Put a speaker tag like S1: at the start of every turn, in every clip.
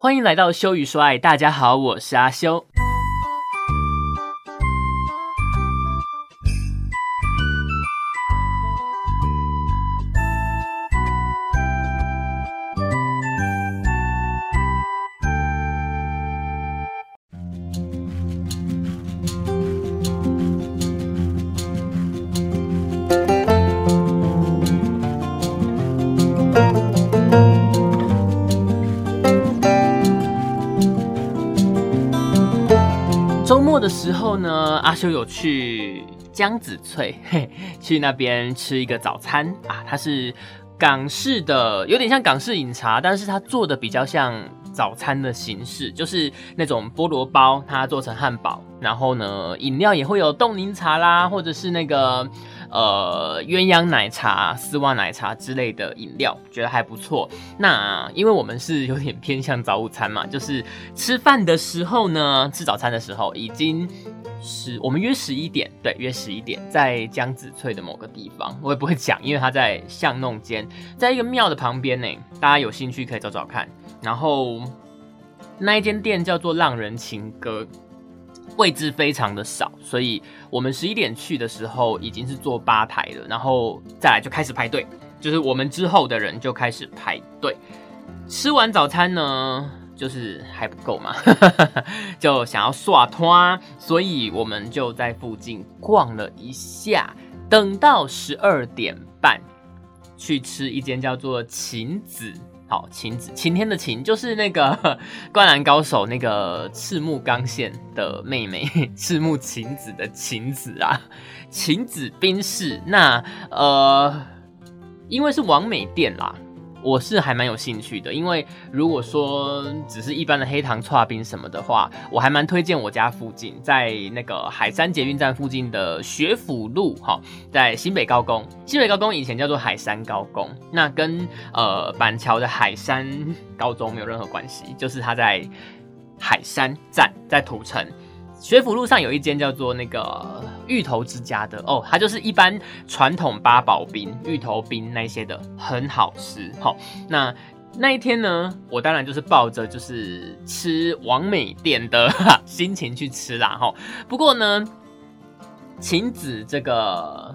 S1: 欢迎来到修与说爱，大家好，我是阿修。修有去江子翠，去那边吃一个早餐啊。它是港式的，有点像港式饮茶，但是它做的比较像早餐的形式，就是那种菠萝包，它做成汉堡，然后呢，饮料也会有冻柠茶啦，或者是那个。呃，鸳鸯奶茶、丝袜奶茶之类的饮料，觉得还不错。那因为我们是有点偏向早午餐嘛，就是吃饭的时候呢，吃早餐的时候已经十，我们约十一点，对，约十一点，在江子翠的某个地方，我也不会讲，因为它在巷弄间，在一个庙的旁边呢。大家有兴趣可以找找看。然后那一间店叫做浪人情歌。位置非常的少，所以我们十一点去的时候已经是坐吧台了，然后再来就开始排队，就是我们之后的人就开始排队。吃完早餐呢，就是还不够嘛，就想要耍团，所以我们就在附近逛了一下，等到十二点半去吃一间叫做晴子。好，晴子晴天的晴就是那个 《灌篮高手》那个赤木刚宪的妹妹 赤木晴子的晴子啊，晴子冰室。那呃，因为是王美店啦。我是还蛮有兴趣的，因为如果说只是一般的黑糖串冰什么的话，我还蛮推荐我家附近，在那个海山捷运站附近的学府路，哈，在新北高工。新北高工以前叫做海山高工，那跟呃板桥的海山高中没有任何关系，就是它在海山站，在土城。学府路上有一间叫做那个芋头之家的哦，它就是一般传统八宝冰、芋头冰那些的，很好吃。好，那那一天呢，我当然就是抱着就是吃王美店的 心情去吃啦。哈，不过呢，晴子这个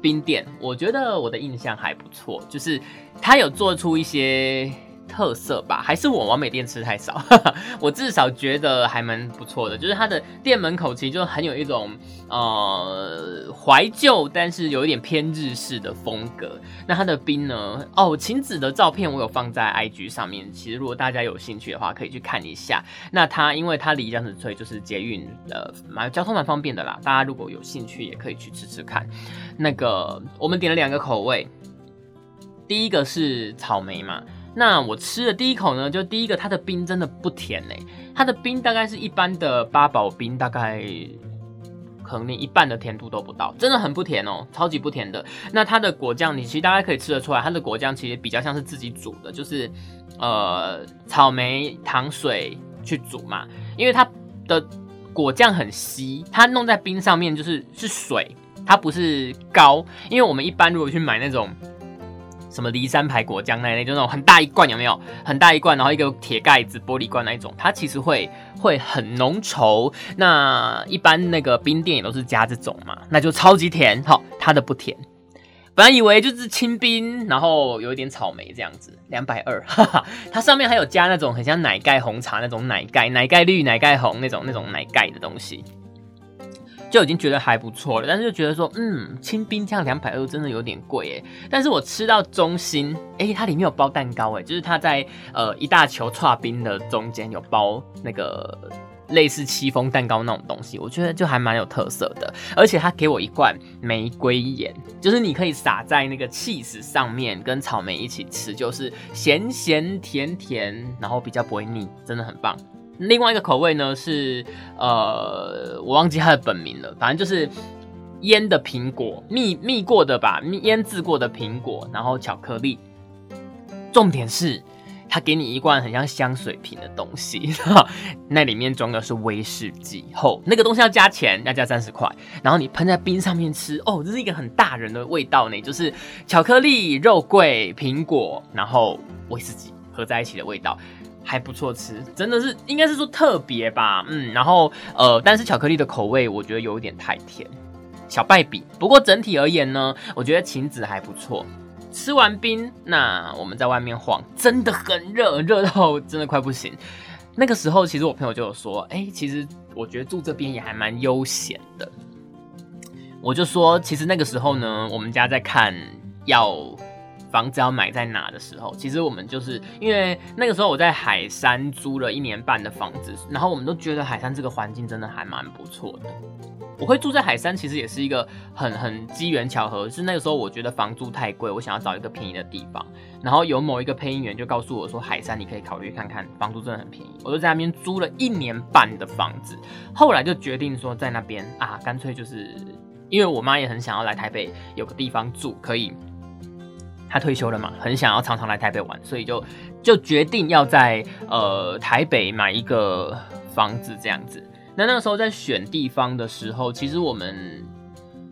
S1: 冰店，我觉得我的印象还不错，就是它有做出一些。特色吧，还是我完美店吃太少，我至少觉得还蛮不错的。就是它的店门口其实就很有一种呃怀旧，但是有一点偏日式的风格。那它的冰呢？哦，晴子的照片我有放在 IG 上面，其实如果大家有兴趣的话，可以去看一下。那它因为它离江子翠就是捷运呃蛮交通蛮方便的啦，大家如果有兴趣也可以去吃吃看。那个我们点了两个口味，第一个是草莓嘛。那我吃的第一口呢，就第一个，它的冰真的不甜呢。它的冰大概是一般的八宝冰，大概可能连一半的甜度都不到，真的很不甜哦，超级不甜的。那它的果酱，你其实大家可以吃得出来，它的果酱其实比较像是自己煮的，就是呃草莓糖水去煮嘛，因为它的果酱很稀，它弄在冰上面就是是水，它不是膏。因为我们一般如果去买那种。什么骊山牌果酱那类，就那种很大一罐，有没有？很大一罐，然后一个铁盖子玻璃罐那一种，它其实会会很浓稠。那一般那个冰店也都是加这种嘛，那就超级甜。好，它的不甜。本来以为就是清冰，然后有一点草莓这样子，两百二，哈哈。它上面还有加那种很像奶盖红茶那种奶盖，奶盖绿、奶盖红那种那种奶盖的东西。就已经觉得还不错了，但是就觉得说，嗯，清冰这样两百二真的有点贵哎。但是我吃到中心，哎，它里面有包蛋糕哎，就是它在呃一大球串冰的中间有包那个类似戚风蛋糕那种东西，我觉得就还蛮有特色的。而且它给我一罐玫瑰盐，就是你可以撒在那个 cheese 上面，跟草莓一起吃，就是咸咸甜甜，然后比较不会腻，真的很棒。另外一个口味呢是，呃，我忘记它的本名了，反正就是腌的苹果，蜜蜜过的吧，腌制过的苹果，然后巧克力。重点是，它给你一罐很像香水瓶的东西，那里面装的是威士忌，后那个东西要加钱，要加三十块，然后你喷在冰上面吃，哦，这是一个很大人的味道呢，就是巧克力、肉桂、苹果，然后威士忌合在一起的味道。还不错吃，真的是应该是说特别吧，嗯，然后呃，但是巧克力的口味我觉得有一点太甜，小败笔。不过整体而言呢，我觉得晴子还不错。吃完冰，那我们在外面晃，真的很热，热到真的快不行。那个时候，其实我朋友就有说，哎，其实我觉得住这边也还蛮悠闲的。我就说，其实那个时候呢，我们家在看要房子要买在哪的时候，其实我们就是因为那个时候我在海山租了一年半的房子，然后我们都觉得海山这个环境真的还蛮不错的。我会住在海山，其实也是一个很很机缘巧合，是那个时候我觉得房租太贵，我想要找一个便宜的地方，然后有某一个配音员就告诉我说，海山你可以考虑看看，房租真的很便宜。我就在那边租了一年半的房子，后来就决定说在那边啊，干脆就是。因为我妈也很想要来台北有个地方住，可以，他退休了嘛，很想要常常来台北玩，所以就就决定要在呃台北买一个房子这样子。那那个时候在选地方的时候，其实我们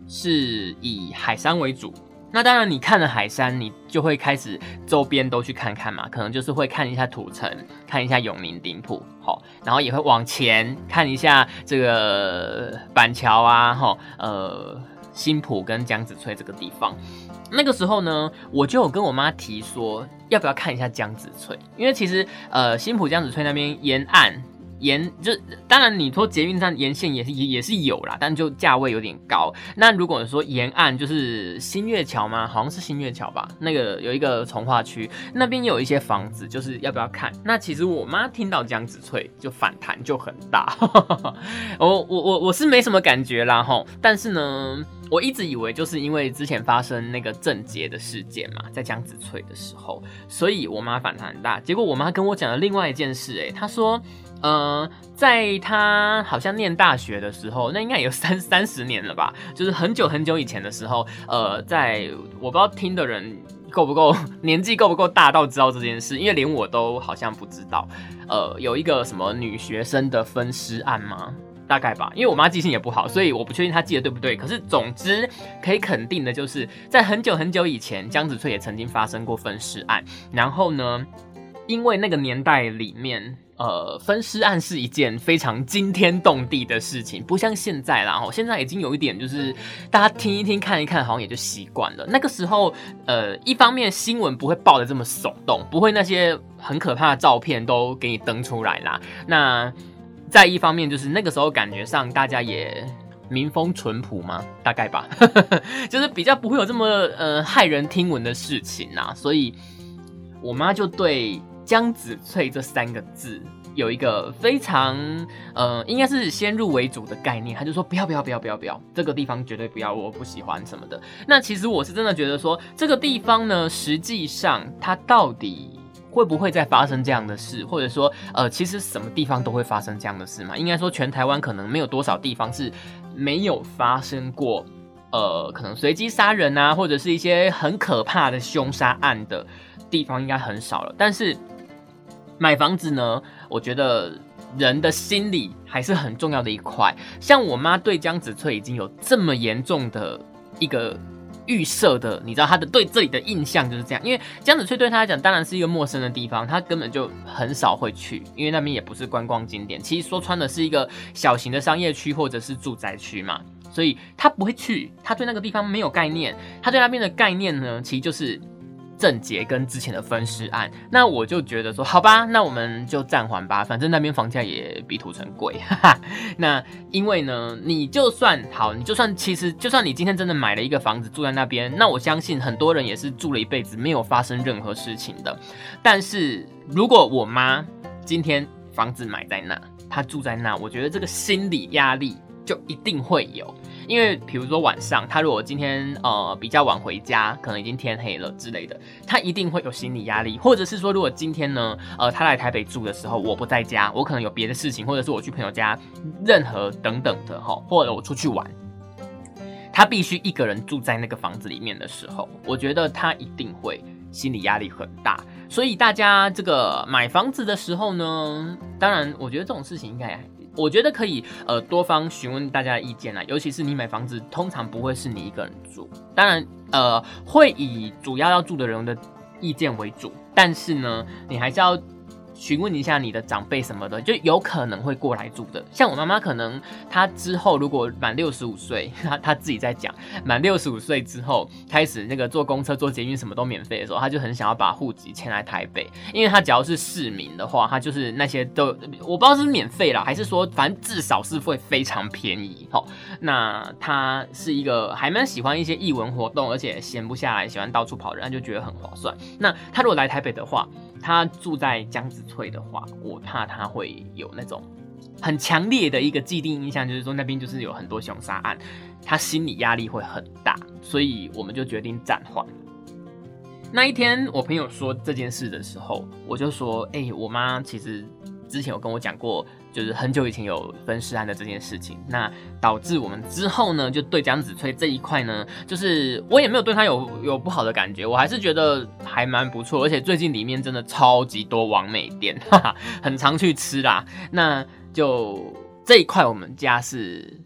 S1: 是以海山为主。那当然，你看了海山，你就会开始周边都去看看嘛，可能就是会看一下土城，看一下永宁顶埔，好，然后也会往前看一下这个板桥啊，哈，呃，新浦跟江子翠这个地方。那个时候呢，我就有跟我妈提说，要不要看一下江子翠，因为其实呃，新浦江子翠那边沿岸。沿就当然，你说捷运站沿线也是也也是有啦，但就价位有点高。那如果说沿岸就是新月桥吗？好像是新月桥吧。那个有一个从化区那边有一些房子，就是要不要看？那其实我妈听到江子翠就反弹就很大。我我我我是没什么感觉啦吼，但是呢，我一直以为就是因为之前发生那个郑捷的事件嘛，在江子翠的时候，所以我妈反弹很大。结果我妈跟我讲了另外一件事，哎，她说。呃，在她好像念大学的时候，那应该有三三十年了吧，就是很久很久以前的时候。呃，在我不知道听的人够不够 年纪够不够大到知道这件事，因为连我都好像不知道。呃，有一个什么女学生的分尸案吗？大概吧，因为我妈记性也不好，所以我不确定她记得对不对。可是总之可以肯定的就是，在很久很久以前，江子翠也曾经发生过分尸案。然后呢，因为那个年代里面。呃，分尸案是一件非常惊天动地的事情，不像现在啦。哦，现在已经有一点就是大家听一听、看一看，好像也就习惯了。那个时候，呃，一方面新闻不会报的这么耸动，不会那些很可怕的照片都给你登出来啦。那再一方面，就是那个时候感觉上大家也民风淳朴嘛，大概吧，就是比较不会有这么呃骇人听闻的事情呐。所以我妈就对。姜子翠这三个字有一个非常呃，应该是先入为主的概念，她就说不要不要不要不要不要，这个地方绝对不要，我不喜欢什么的。那其实我是真的觉得说，这个地方呢，实际上它到底会不会再发生这样的事，或者说呃，其实什么地方都会发生这样的事嘛？应该说全台湾可能没有多少地方是没有发生过呃，可能随机杀人啊，或者是一些很可怕的凶杀案的地方，应该很少了。但是买房子呢，我觉得人的心理还是很重要的一块。像我妈对江子翠已经有这么严重的一个预设的，你知道他的对这里的印象就是这样。因为江子翠对他来讲当然是一个陌生的地方，他根本就很少会去，因为那边也不是观光景点。其实说穿的是一个小型的商业区或者是住宅区嘛，所以他不会去，他对那个地方没有概念。他对那边的概念呢，其实就是。郑捷跟之前的分尸案，那我就觉得说，好吧，那我们就暂缓吧，反正那边房价也比土城贵。哈哈那因为呢，你就算好，你就算其实就算你今天真的买了一个房子住在那边，那我相信很多人也是住了一辈子没有发生任何事情的。但是如果我妈今天房子买在那，她住在那，我觉得这个心理压力就一定会有。因为比如说晚上，他如果今天呃比较晚回家，可能已经天黑了之类的，他一定会有心理压力。或者是说，如果今天呢，呃，他来台北住的时候，我不在家，我可能有别的事情，或者是我去朋友家，任何等等的哈，或者我出去玩，他必须一个人住在那个房子里面的时候，我觉得他一定会心理压力很大。所以大家这个买房子的时候呢，当然，我觉得这种事情应该。我觉得可以，呃，多方询问大家的意见啦。尤其是你买房子，通常不会是你一个人住，当然，呃，会以主要要住的人的意见为主。但是呢，你还是要询问一下你的长辈什么的，就有可能会过来住的。像我妈妈，可能她之后如果满六十五岁，她她自己在讲，满六十五岁之后开始那个坐公车、坐捷运什么都免费的时候，她就很想要把户籍迁来台北，因为她只要是市民的话，她就是那些都我不知道是免费啦，还是说反正至少是会非常便宜。好，那她是一个还蛮喜欢一些艺文活动，而且闲不下来，喜欢到处跑的人，就觉得很划算。那她如果来台北的话，他住在江子翠的话，我怕他会有那种很强烈的一个既定印象，就是说那边就是有很多凶杀案，他心理压力会很大，所以我们就决定暂缓。那一天我朋友说这件事的时候，我就说：“哎，我妈其实之前有跟我讲过。”就是很久以前有分尸案的这件事情，那导致我们之后呢，就对江子翠这一块呢，就是我也没有对他有有不好的感觉，我还是觉得还蛮不错，而且最近里面真的超级多完美店，哈哈，很常去吃啦。那就这一块我们家是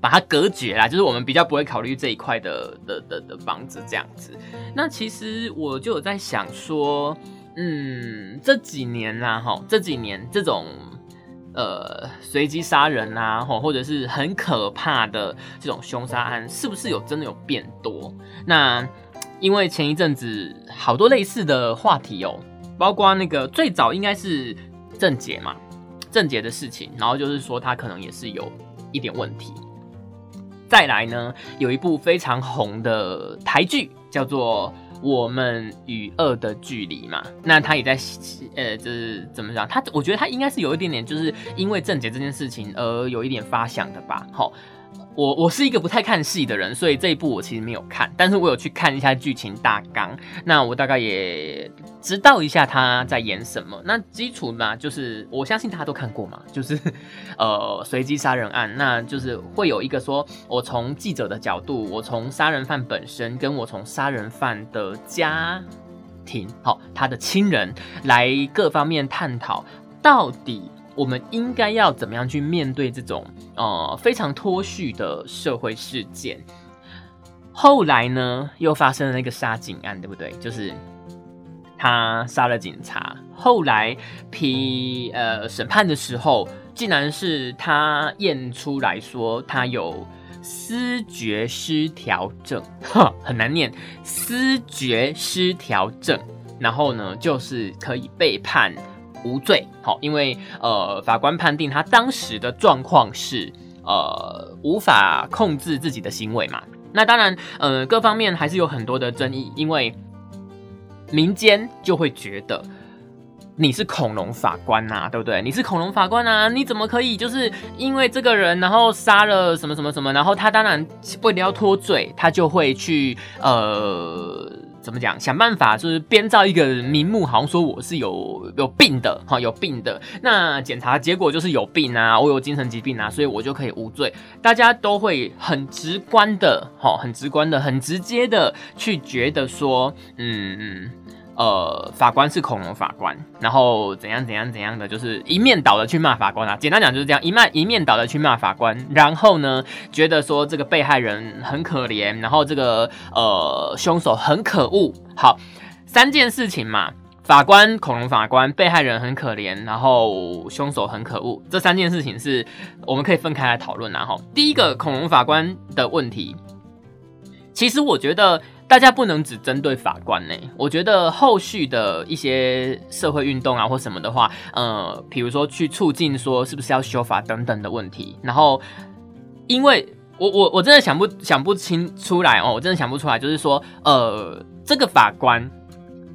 S1: 把它隔绝啦，就是我们比较不会考虑这一块的的的的房子这样子。那其实我就有在想说，嗯，这几年啦，哈，这几年这种。呃，随机杀人啊，或或者是很可怕的这种凶杀案，是不是有真的有变多？那因为前一阵子好多类似的话题哦，包括那个最早应该是郑杰嘛，郑杰的事情，然后就是说他可能也是有一点问题。再来呢，有一部非常红的台剧叫做。我们与恶的距离嘛，那他也在，呃，就是怎么讲？他我觉得他应该是有一点点，就是因为正解这件事情而有一点发想的吧，好。我我是一个不太看戏的人，所以这一部我其实没有看，但是我有去看一下剧情大纲，那我大概也知道一下他在演什么。那基础嘛，就是我相信大家都看过嘛，就是呃随机杀人案，那就是会有一个说，我从记者的角度，我从杀人犯本身，跟我从杀人犯的家庭，好，他的亲人来各方面探讨到底。我们应该要怎么样去面对这种呃非常脱序的社会事件？后来呢，又发生了那个杀警案，对不对？就是他杀了警察，后来批呃审判的时候，竟然是他验出来说他有思觉失调症，哈，很难念，思觉失调症，然后呢，就是可以被判。无罪，好，因为呃，法官判定他当时的状况是呃无法控制自己的行为嘛。那当然，呃，各方面还是有很多的争议，因为民间就会觉得你是恐龙法官呐，对不对？你是恐龙法官啊，你怎么可以就是因为这个人，然后杀了什么什么什么，然后他当然为了要脱罪，他就会去呃。怎么讲？想办法就是编造一个名目，好像说我是有有病的，哈，有病的。那检查结果就是有病啊，我有精神疾病啊，所以我就可以无罪。大家都会很直观的，哈，很直观的，很直接的去觉得说，嗯。呃，法官是恐龙法官，然后怎样怎样怎样的，就是一面倒的去骂法官啊。简单讲就是这样，一面一面倒的去骂法官，然后呢，觉得说这个被害人很可怜，然后这个呃凶手很可恶。好，三件事情嘛，法官恐龙法官，被害人很可怜，然后凶手很可恶。这三件事情是我们可以分开来讨论然后第一个恐龙法官的问题，其实我觉得。大家不能只针对法官呢，我觉得后续的一些社会运动啊或什么的话，呃，比如说去促进说是不是要修法等等的问题，然后，因为我我我真的想不想不清出来哦，我真的想不出来，就是说，呃，这个法官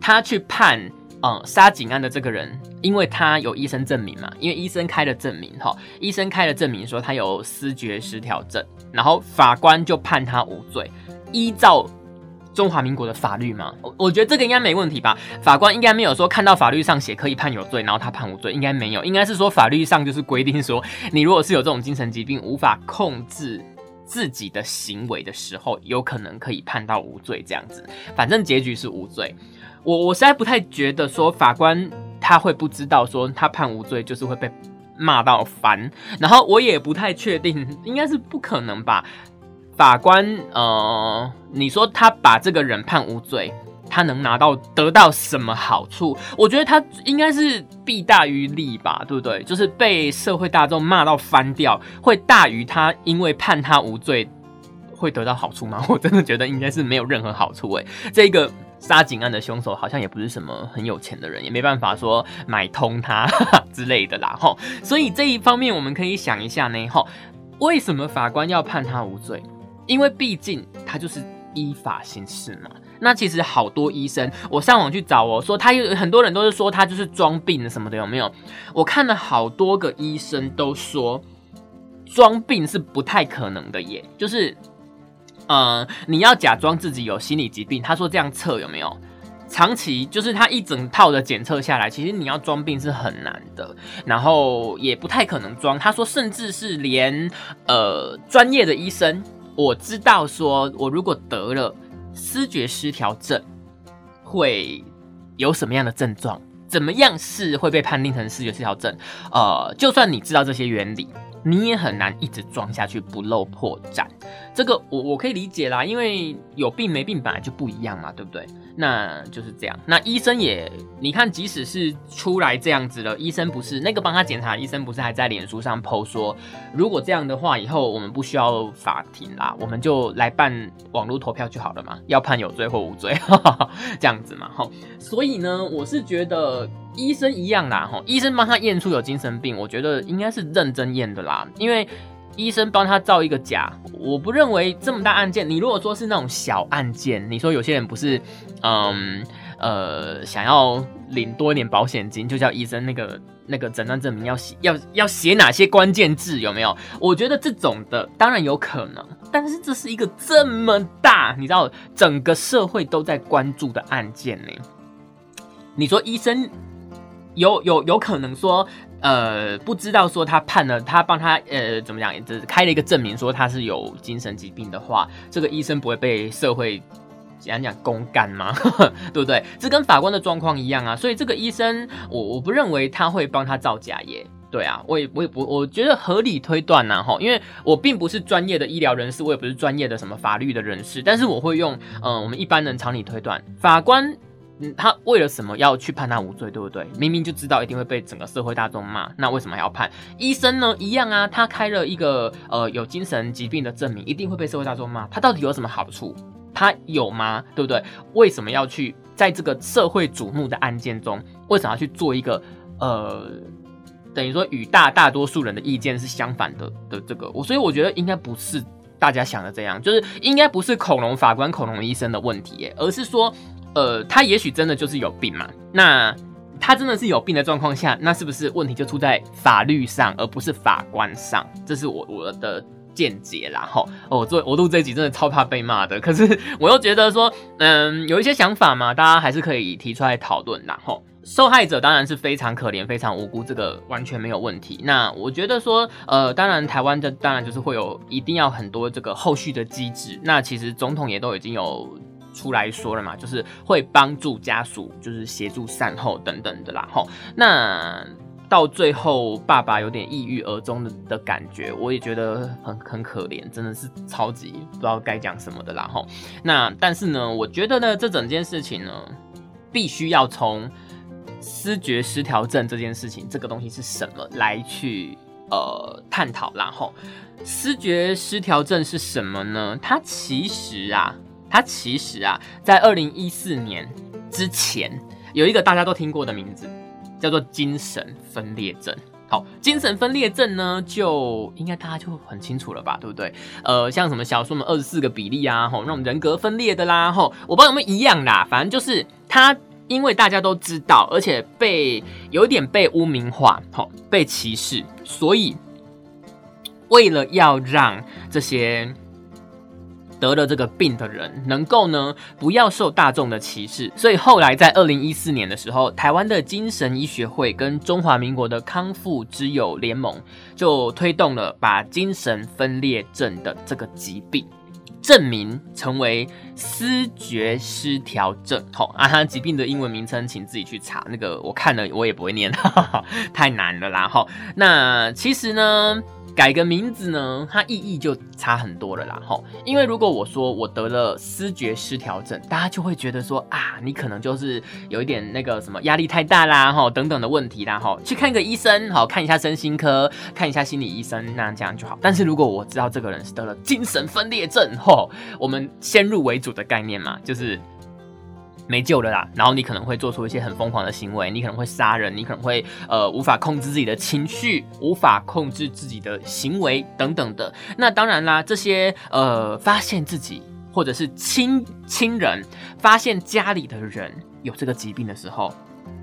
S1: 他去判，嗯，杀警案的这个人，因为他有医生证明嘛，因为医生开了证明哈，医生开了证明说他有思觉失调症，然后法官就判他无罪，依照。中华民国的法律吗？我我觉得这个应该没问题吧。法官应该没有说看到法律上写可以判有罪，然后他判无罪，应该没有。应该是说法律上就是规定说，你如果是有这种精神疾病，无法控制自己的行为的时候，有可能可以判到无罪这样子。反正结局是无罪。我我实在不太觉得说法官他会不知道说他判无罪就是会被骂到烦。然后我也不太确定，应该是不可能吧。法官，呃，你说他把这个人判无罪，他能拿到得到什么好处？我觉得他应该是弊大于利吧，对不对？就是被社会大众骂到翻掉，会大于他因为判他无罪会得到好处吗？我真的觉得应该是没有任何好处诶。这个杀警案的凶手好像也不是什么很有钱的人，也没办法说买通他 之类的啦，吼。所以这一方面我们可以想一下呢，吼，为什么法官要判他无罪？因为毕竟他就是依法行事嘛。那其实好多医生，我上网去找哦，说他有很多人都是说他就是装病什么的，有没有？我看了好多个医生都说装病是不太可能的耶，就是，呃，你要假装自己有心理疾病，他说这样测有没有？长期就是他一整套的检测下来，其实你要装病是很难的，然后也不太可能装。他说，甚至是连呃专业的医生，我知道说我如果得了。视觉失调症会有什么样的症状？怎么样是会被判定成视觉失调症？呃，就算你知道这些原理。你也很难一直装下去不露破绽，这个我我可以理解啦，因为有病没病本来就不一样嘛，对不对？那就是这样。那医生也，你看，即使是出来这样子了，医生不是那个帮他检查的，医生不是还在脸书上 PO 说，如果这样的话，以后我们不需要法庭啦，我们就来办网络投票就好了嘛，要判有罪或无罪，这样子嘛，吼。所以呢，我是觉得。医生一样啦，哈，医生帮他验出有精神病，我觉得应该是认真验的啦，因为医生帮他造一个假，我不认为这么大案件，你如果说是那种小案件，你说有些人不是，嗯，呃，想要领多一点保险金，就叫医生那个那个诊断证明要写要要写哪些关键字有没有？我觉得这种的当然有可能，但是这是一个这么大，你知道整个社会都在关注的案件呢，你说医生？有有有可能说，呃，不知道说他判了，他帮他呃怎么讲，就是开了一个证明说他是有精神疾病的话，这个医生不会被社会讲讲公干吗？对不对？这跟法官的状况一样啊。所以这个医生，我我不认为他会帮他造假耶。对啊，我也我也不，我觉得合理推断呐哈，因为我并不是专业的医疗人士，我也不是专业的什么法律的人士，但是我会用嗯我们一般人常理推断，法官。他为了什么要去判他无罪，对不对？明明就知道一定会被整个社会大众骂，那为什么还要判？医生呢？一样啊，他开了一个呃有精神疾病的证明，一定会被社会大众骂。他到底有什么好处？他有吗？对不对？为什么要去在这个社会瞩目的案件中，为什么要去做一个呃，等于说与大大多数人的意见是相反的的这个？我所以我觉得应该不是大家想的这样，就是应该不是恐龙法官、恐龙医生的问题，而是说。呃，他也许真的就是有病嘛？那他真的是有病的状况下，那是不是问题就出在法律上，而不是法官上？这是我我的见解啦。吼，我做我录这一集真的超怕被骂的，可是 我又觉得说，嗯，有一些想法嘛，大家还是可以提出来讨论。然后受害者当然是非常可怜、非常无辜，这个完全没有问题。那我觉得说，呃，当然台湾的当然就是会有一定要很多这个后续的机制。那其实总统也都已经有。出来说了嘛，就是会帮助家属，就是协助善后等等的啦。吼，那到最后爸爸有点抑郁而终的的感觉，我也觉得很很可怜，真的是超级不知道该讲什么的啦。吼，那但是呢，我觉得呢，这整件事情呢，必须要从思觉失调症这件事情，这个东西是什么来去呃探讨。然后，思觉失调症是什么呢？它其实啊。它其实啊，在二零一四年之前，有一个大家都听过的名字，叫做精神分裂症。好，精神分裂症呢，就应该大家就很清楚了吧，对不对？呃，像什么小说们二十四个比例啊，吼，那种人格分裂的啦，吼，我不知道有没有一样啦，反正就是它，因为大家都知道，而且被有点被污名化，吼，被歧视，所以为了要让这些。得了这个病的人能够呢不要受大众的歧视，所以后来在二零一四年的时候，台湾的精神医学会跟中华民国的康复之友联盟就推动了把精神分裂症的这个疾病证明成为思觉失调症。好啊，它疾病的英文名称请自己去查，那个我看了我也不会念，太难了啦。哈，那其实呢。改个名字呢，它意义就差很多了啦。吼，因为如果我说我得了失觉失调症，大家就会觉得说啊，你可能就是有一点那个什么压力太大啦，吼等等的问题啦，吼去看个医生，好看一下身心科，看一下心理医生，那这样就好。但是如果我知道这个人是得了精神分裂症，吼，我们先入为主的概念嘛，就是。没救了啦，然后你可能会做出一些很疯狂的行为，你可能会杀人，你可能会呃无法控制自己的情绪，无法控制自己的行为等等的。那当然啦，这些呃发现自己或者是亲亲人发现家里的人有这个疾病的时候，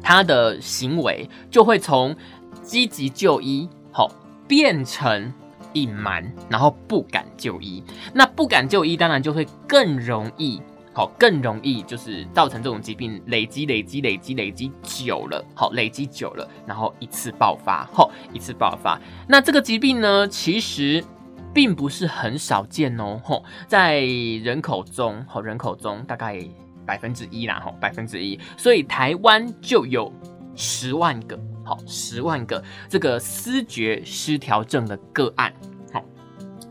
S1: 他的行为就会从积极就医好变成隐瞒，然后不敢就医。那不敢就医，当然就会更容易。好，更容易就是造成这种疾病累积、累积、累积、累积久了，好，累积久了，然后一次爆发，吼，一次爆发。那这个疾病呢，其实并不是很少见哦，吼，在人口中，吼，人口中大概百分之一啦，吼，百分之一，所以台湾就有十万个，好，十万个这个思觉失调症的个案，好，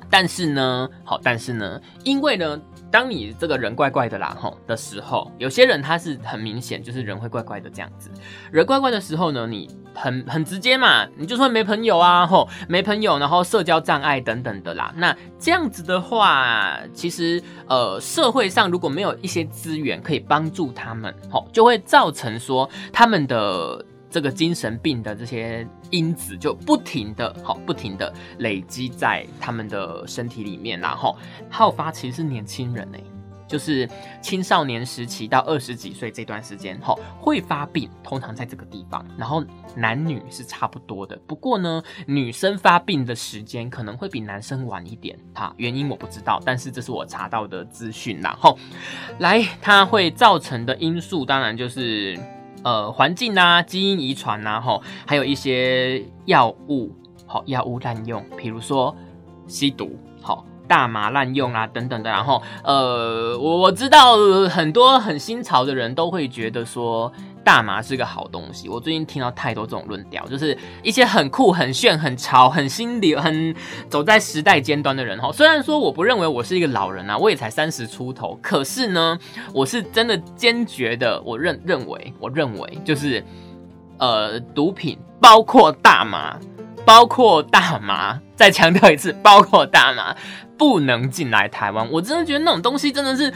S1: 但是呢，好，但是呢，因为呢。当你这个人怪怪的啦吼的时候，有些人他是很明显就是人会怪怪的这样子。人怪怪的时候呢，你很很直接嘛，你就说没朋友啊吼，没朋友，然后社交障碍等等的啦。那这样子的话，其实呃社会上如果没有一些资源可以帮助他们吼，就会造成说他们的。这个精神病的这些因子就不停的，好不停的累积在他们的身体里面，然后好发其实是年轻人哎，就是青少年时期到二十几岁这段时间，哈会发病，通常在这个地方，然后男女是差不多的，不过呢，女生发病的时间可能会比男生晚一点，哈，原因我不知道，但是这是我查到的资讯，然后来它会造成的因素，当然就是。呃，环境啊，基因遗传呐，吼，还有一些药物，好，药物滥用，比如说吸毒，好，大麻滥用啊，等等的。然后，呃，我我知道很多很新潮的人都会觉得说。大麻是个好东西，我最近听到太多这种论调，就是一些很酷、很炫、很潮、很新流、很走在时代尖端的人哈。虽然说我不认为我是一个老人啊，我也才三十出头，可是呢，我是真的坚决的，我认认为，我认为就是，呃，毒品包括大麻，包括大麻，再强调一次，包括大麻不能进来台湾。我真的觉得那种东西真的是。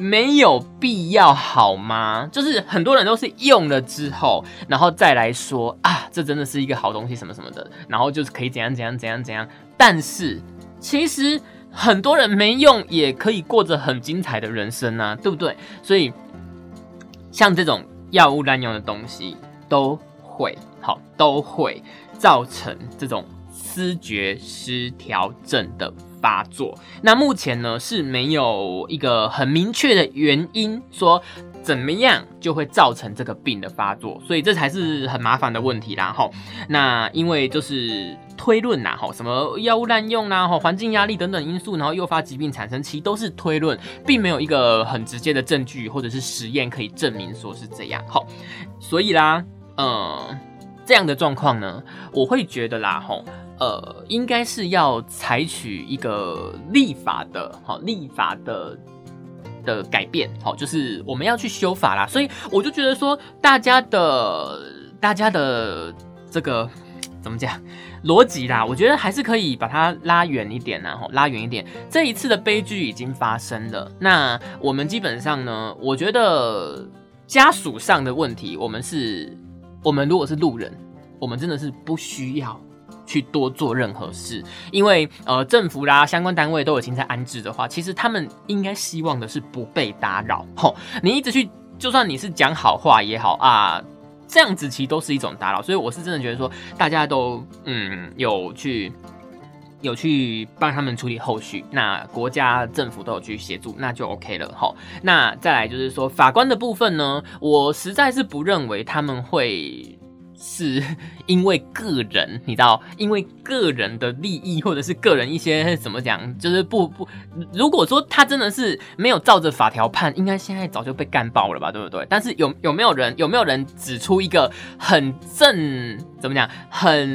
S1: 没有必要好吗？就是很多人都是用了之后，然后再来说啊，这真的是一个好东西什么什么的，然后就是可以怎样怎样怎样怎样。但是其实很多人没用也可以过着很精彩的人生啊，对不对？所以像这种药物滥用的东西都会好，都会造成这种思觉失调症的。发作，那目前呢是没有一个很明确的原因，说怎么样就会造成这个病的发作，所以这才是很麻烦的问题啦。吼，那因为就是推论呐，吼，什么药物滥用啦，吼，环境压力等等因素，然后诱发疾病产生，其实都是推论，并没有一个很直接的证据或者是实验可以证明说是这样。吼，所以啦，嗯，这样的状况呢，我会觉得啦，吼。呃，应该是要采取一个立法的，好立法的的改变，好，就是我们要去修法啦。所以我就觉得说，大家的大家的这个怎么讲逻辑啦，我觉得还是可以把它拉远一点呢，拉远一点。这一次的悲剧已经发生了，那我们基本上呢，我觉得家属上的问题，我们是，我们如果是路人，我们真的是不需要。去多做任何事，因为呃，政府啦相关单位都已经在安置的话，其实他们应该希望的是不被打扰。吼，你一直去，就算你是讲好话也好啊，这样子其实都是一种打扰。所以我是真的觉得说，大家都嗯有去有去帮他们处理后续，那国家政府都有去协助，那就 OK 了。吼，那再来就是说法官的部分呢，我实在是不认为他们会。是因为个人，你知道，因为个人的利益，或者是个人一些怎么讲，就是不不，如果说他真的是没有照着法条判，应该现在早就被干爆了吧，对不对？但是有有没有人有没有人指出一个很正怎么讲，很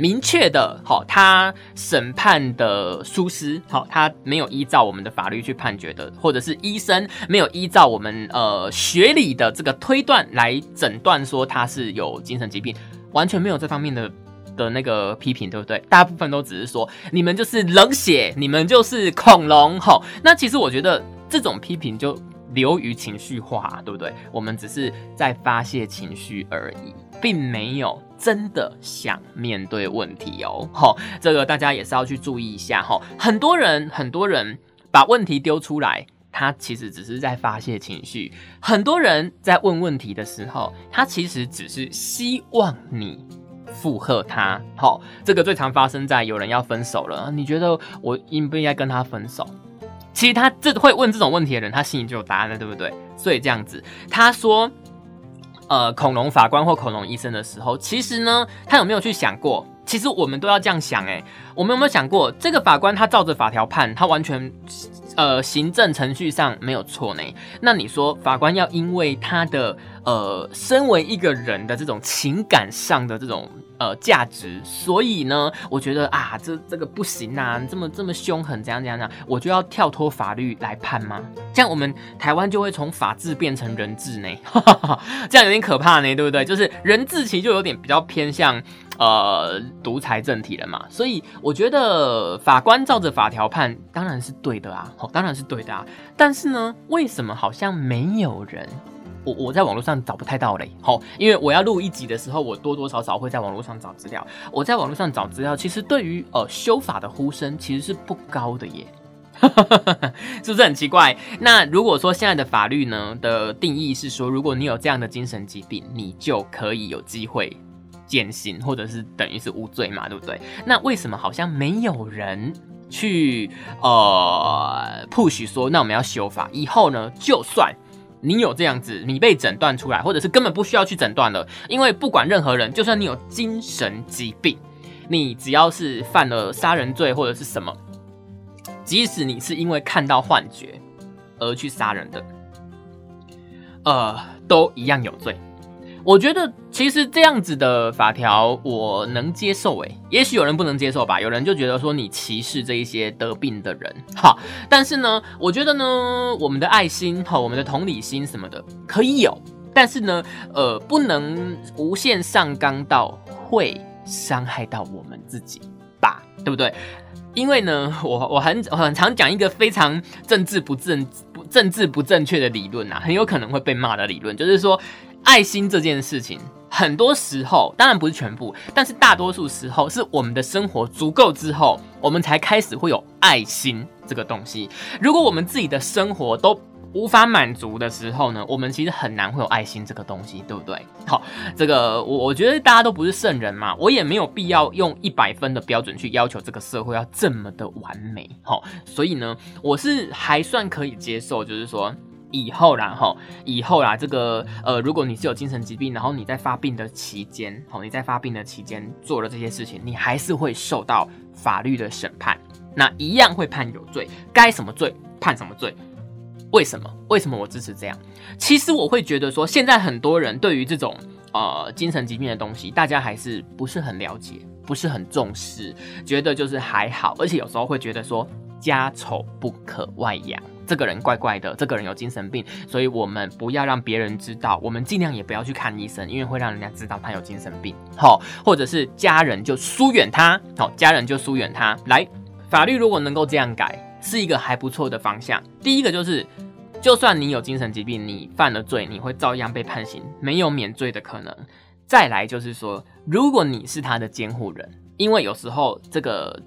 S1: 明确的，好，他审判的疏失，好，他没有依照我们的法律去判决的，或者是医生没有依照我们呃学理的这个推断来诊断说他是有精神疾。完全没有这方面的的那个批评，对不对？大部分都只是说你们就是冷血，你们就是恐龙，吼。那其实我觉得这种批评就流于情绪化，对不对？我们只是在发泄情绪而已，并没有真的想面对问题哦。吼，这个大家也是要去注意一下，吼。很多人很多人把问题丢出来。他其实只是在发泄情绪。很多人在问问题的时候，他其实只是希望你附和他。好，这个最常发生在有人要分手了，你觉得我应不应该跟他分手？其实他这会问这种问题的人，他心里就有答案了，对不对？所以这样子，他说，呃，恐龙法官或恐龙医生的时候，其实呢，他有没有去想过？其实我们都要这样想，诶，我们有没有想过，这个法官他照着法条判，他完全。呃，行政程序上没有错呢。那你说法官要因为他的呃，身为一个人的这种情感上的这种呃价值，所以呢，我觉得啊，这这个不行啊，这么这么凶狠，怎样怎样怎样，我就要跳脱法律来判吗？这样我们台湾就会从法治变成人治呢？这样有点可怕呢，对不对？就是人治其实就有点比较偏向。呃，独裁政体了嘛，所以我觉得法官照着法条判当然是对的啊，当然是对的啊。但是呢，为什么好像没有人？我我在网络上找不太到嘞，好，因为我要录一集的时候，我多多少少会在网络上找资料。我在网络上找资料，其实对于呃修法的呼声其实是不高的耶，是不是很奇怪？那如果说现在的法律呢的定义是说，如果你有这样的精神疾病，你就可以有机会。减刑，或者是等于是无罪嘛，对不对？那为什么好像没有人去呃 push 说，那我们要修法以后呢？就算你有这样子，你被诊断出来，或者是根本不需要去诊断了，因为不管任何人，就算你有精神疾病，你只要是犯了杀人罪或者是什么，即使你是因为看到幻觉而去杀人的，呃，都一样有罪。我觉得其实这样子的法条我能接受诶，也许有人不能接受吧，有人就觉得说你歧视这一些得病的人，哈。但是呢，我觉得呢，我们的爱心哈，我们的同理心什么的可以有，但是呢，呃，不能无限上纲到会伤害到我们自己吧，对不对？因为呢，我我很很常讲一个非常政治不正不政治不正确的理论呐，很有可能会被骂的理论，就是说。爱心这件事情，很多时候当然不是全部，但是大多数时候是我们的生活足够之后，我们才开始会有爱心这个东西。如果我们自己的生活都无法满足的时候呢，我们其实很难会有爱心这个东西，对不对？好，这个我我觉得大家都不是圣人嘛，我也没有必要用一百分的标准去要求这个社会要这么的完美。好，所以呢，我是还算可以接受，就是说。以后然后以后啦，这个呃，如果你是有精神疾病，然后你在发病的期间，哦，你在发病的期间做了这些事情，你还是会受到法律的审判，那一样会判有罪，该什么罪判什么罪。为什么？为什么我支持这样？其实我会觉得说，现在很多人对于这种呃精神疾病的东西，大家还是不是很了解，不是很重视，觉得就是还好，而且有时候会觉得说家丑不可外扬。这个人怪怪的，这个人有精神病，所以我们不要让别人知道，我们尽量也不要去看医生，因为会让人家知道他有精神病。好，或者是家人就疏远他，好，家人就疏远他。来，法律如果能够这样改，是一个还不错的方向。第一个就是，就算你有精神疾病，你犯了罪，你会照样被判刑，没有免罪的可能。再来就是说，如果你是他的监护人，因为有时候这个。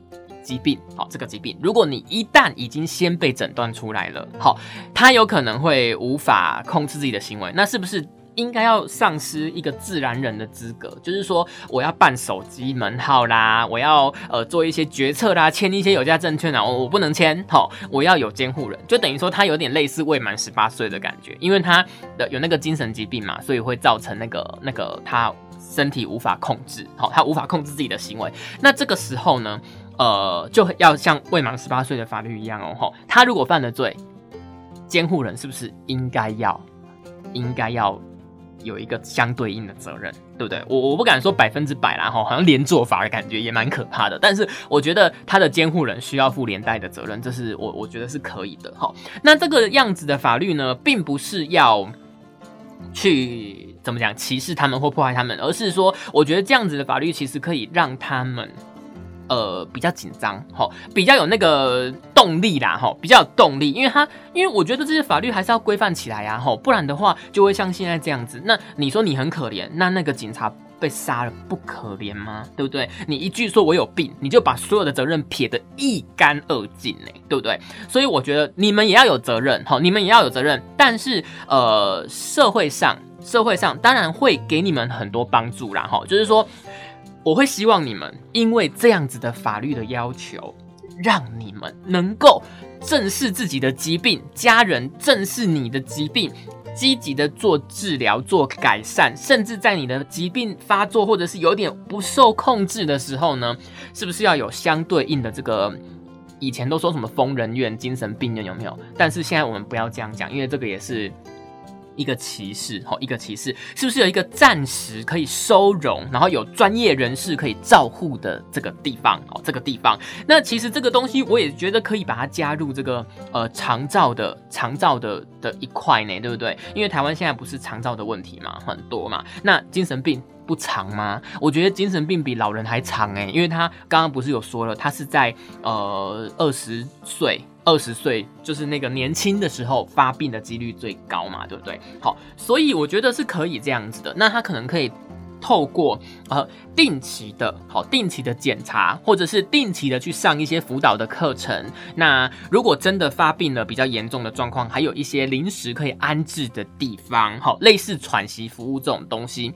S1: 疾病，好，这个疾病，如果你一旦已经先被诊断出来了，好，他有可能会无法控制自己的行为，那是不是应该要丧失一个自然人的资格，就是说我要办手机门号啦，我要呃做一些决策啦，签一些有价证券啊，我我不能签，好，我要有监护人，就等于说他有点类似未满十八岁的感觉，因为他的有那个精神疾病嘛，所以会造成那个那个他身体无法控制，好，他无法控制自己的行为，那这个时候呢，呃，就要像未满十八岁的法律一样哦，吼，他如果犯了罪，监护人是不是应该要应该要？有一个相对应的责任，对不对？我我不敢说百分之百啦，哈，好像连坐法的感觉也蛮可怕的。但是我觉得他的监护人需要负连带的责任，这是我我觉得是可以的，哈。那这个样子的法律呢，并不是要去怎么讲歧视他们或破坏他们，而是说，我觉得这样子的法律其实可以让他们。呃，比较紧张，哈，比较有那个动力啦，哈，比较有动力，因为他，因为我觉得这些法律还是要规范起来呀，哈，不然的话就会像现在这样子。那你说你很可怜，那那个警察被杀了不可怜吗？对不对？你一句说我有病，你就把所有的责任撇得一干二净呢，对不对？所以我觉得你们也要有责任，哈，你们也要有责任。但是呃，社会上，社会上当然会给你们很多帮助啦，哈，就是说。我会希望你们，因为这样子的法律的要求，让你们能够正视自己的疾病，家人正视你的疾病，积极的做治疗、做改善，甚至在你的疾病发作或者是有点不受控制的时候呢，是不是要有相对应的这个？以前都说什么疯人院、精神病院有没有？但是现在我们不要这样讲，因为这个也是。一个骑士，吼，一个骑士，是不是有一个暂时可以收容，然后有专业人士可以照护的这个地方？哦，这个地方，那其实这个东西我也觉得可以把它加入这个呃长照的长照的的一块呢，对不对？因为台湾现在不是长照的问题嘛，很多嘛，那精神病。不长吗？我觉得精神病比老人还长哎，因为他刚刚不是有说了，他是在呃二十岁，二十岁就是那个年轻的时候发病的几率最高嘛，对不对？好，所以我觉得是可以这样子的。那他可能可以透过呃定期的，好定期的检查，或者是定期的去上一些辅导的课程。那如果真的发病了比较严重的状况，还有一些临时可以安置的地方，好类似喘息服务这种东西。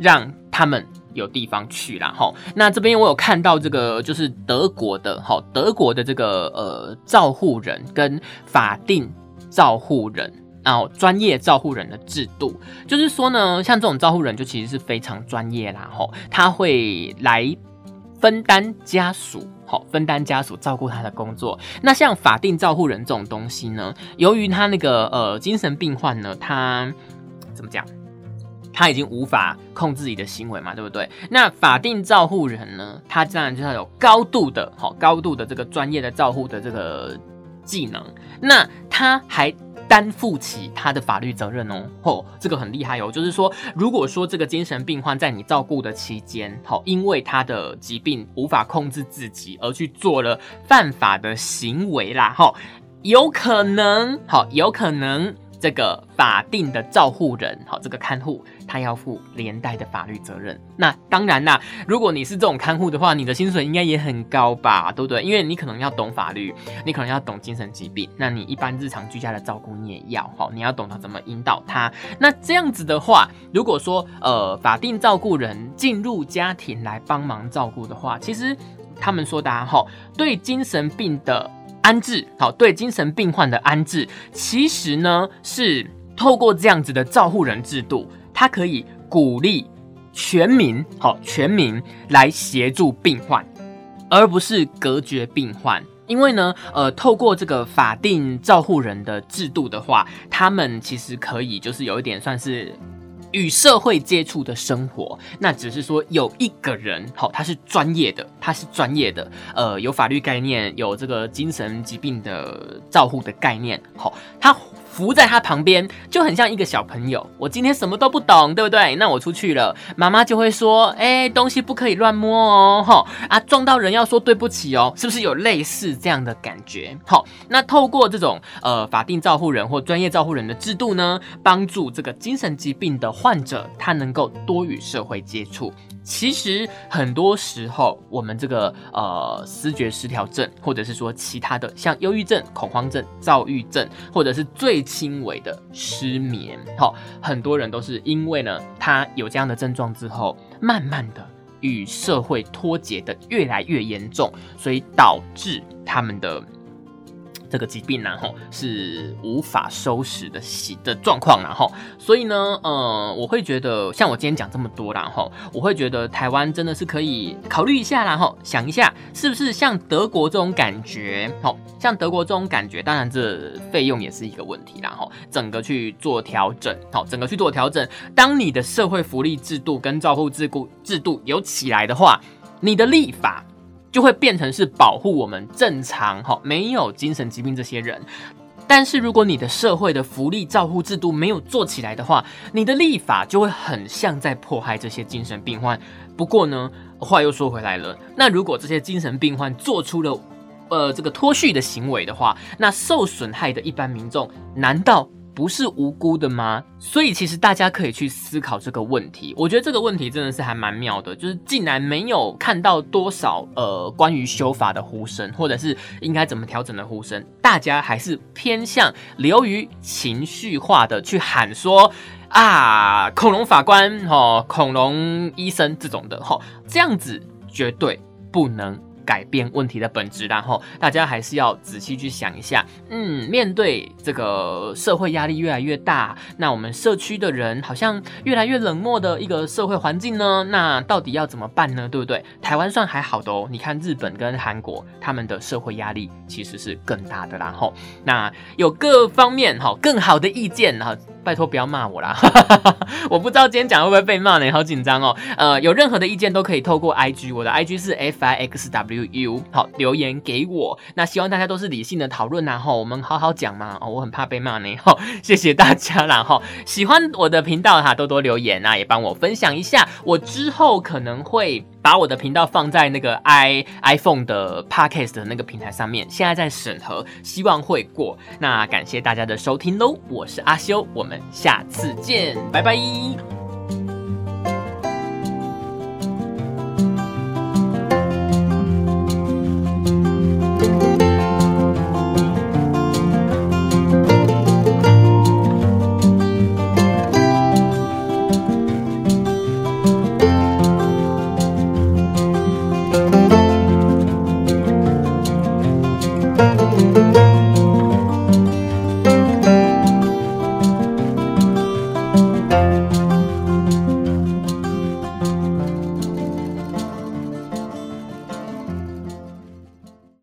S1: 让他们有地方去啦。哈。那这边我有看到这个，就是德国的哈，德国的这个呃照护人跟法定照护人，然后专业照护人的制度，就是说呢，像这种照护人就其实是非常专业啦，哈，他会来分担家属，好分担家属照顾他的工作。那像法定照护人这种东西呢，由于他那个呃精神病患呢，他怎么讲？他已经无法控制自己的行为嘛，对不对？那法定照护人呢？他当然就要有高度的、好高度的这个专业的照护的这个技能。那他还担负起他的法律责任哦。哦，这个很厉害哦。就是说，如果说这个精神病患在你照顾的期间，好，因为他的疾病无法控制自己而去做了犯法的行为啦，哈，有可能，好，有可能。这个法定的照护人，好，这个看护他要负连带的法律责任。那当然啦，如果你是这种看护的话，你的薪水应该也很高吧，对不对？因为你可能要懂法律，你可能要懂精神疾病，那你一般日常居家的照顾你也要，好，你要懂得怎么引导他。那这样子的话，如果说呃法定照顾人进入家庭来帮忙照顾的话，其实他们说的哈，对精神病的。安置好，对精神病患的安置，其实呢是透过这样子的照护人制度，它可以鼓励全民好全民来协助病患，而不是隔绝病患。因为呢，呃，透过这个法定照护人的制度的话，他们其实可以就是有一点算是。与社会接触的生活，那只是说有一个人，好，他是专业的，他是专业的，呃，有法律概念，有这个精神疾病的照护的概念，好，他。扶在他旁边就很像一个小朋友。我今天什么都不懂，对不对？那我出去了，妈妈就会说：“哎，东西不可以乱摸哦，哈啊，撞到人要说对不起哦，是不是有类似这样的感觉？好，那透过这种呃法定照护人或专业照护人的制度呢，帮助这个精神疾病的患者，他能够多与社会接触。其实很多时候，我们这个呃思觉失调症，或者是说其他的像忧郁症、恐慌症、躁郁症，或者是最轻微的失眠，好，很多人都是因为呢，他有这样的症状之后，慢慢的与社会脱节的越来越严重，所以导致他们的。这个疾病然后是无法收拾的喜的状况然后，所以呢，呃，我会觉得像我今天讲这么多然后，我会觉得台湾真的是可以考虑一下然后想一下是不是像德国这种感觉，好，像德国这种感觉，当然这费用也是一个问题然后整个去做调整，好，整个去做调整，当你的社会福利制度跟照护制度制度有起来的话，你的立法。就会变成是保护我们正常哈没有精神疾病这些人，但是如果你的社会的福利照护制度没有做起来的话，你的立法就会很像在迫害这些精神病患。不过呢，话又说回来了，那如果这些精神病患做出了呃这个脱序的行为的话，那受损害的一般民众难道？不是无辜的吗？所以其实大家可以去思考这个问题。我觉得这个问题真的是还蛮妙的，就是竟然没有看到多少呃关于修法的呼声，或者是应该怎么调整的呼声，大家还是偏向流于情绪化的去喊说啊，恐龙法官哈，恐龙医生这种的哈，这样子绝对不能。改变问题的本质，然后大家还是要仔细去想一下。嗯，面对这个社会压力越来越大，那我们社区的人好像越来越冷漠的一个社会环境呢，那到底要怎么办呢？对不对？台湾算还好的哦，你看日本跟韩国，他们的社会压力其实是更大的。然后，那有各方面哈更好的意见哈。拜托不要骂我啦！我不知道今天讲会不会被骂呢，好紧张哦。呃，有任何的意见都可以透过 I G，我的 I G 是 F I X W U，好留言给我。那希望大家都是理性的讨论，然后我们好好讲嘛。哦，我很怕被骂呢。好，谢谢大家然后喜欢我的频道哈，多多留言啊，也帮我分享一下。我之后可能会。把我的频道放在那个 i iPhone 的 Podcast 的那个平台上面，现在在审核，希望会过。那感谢大家的收听喽，我是阿修，我们下次见，拜拜。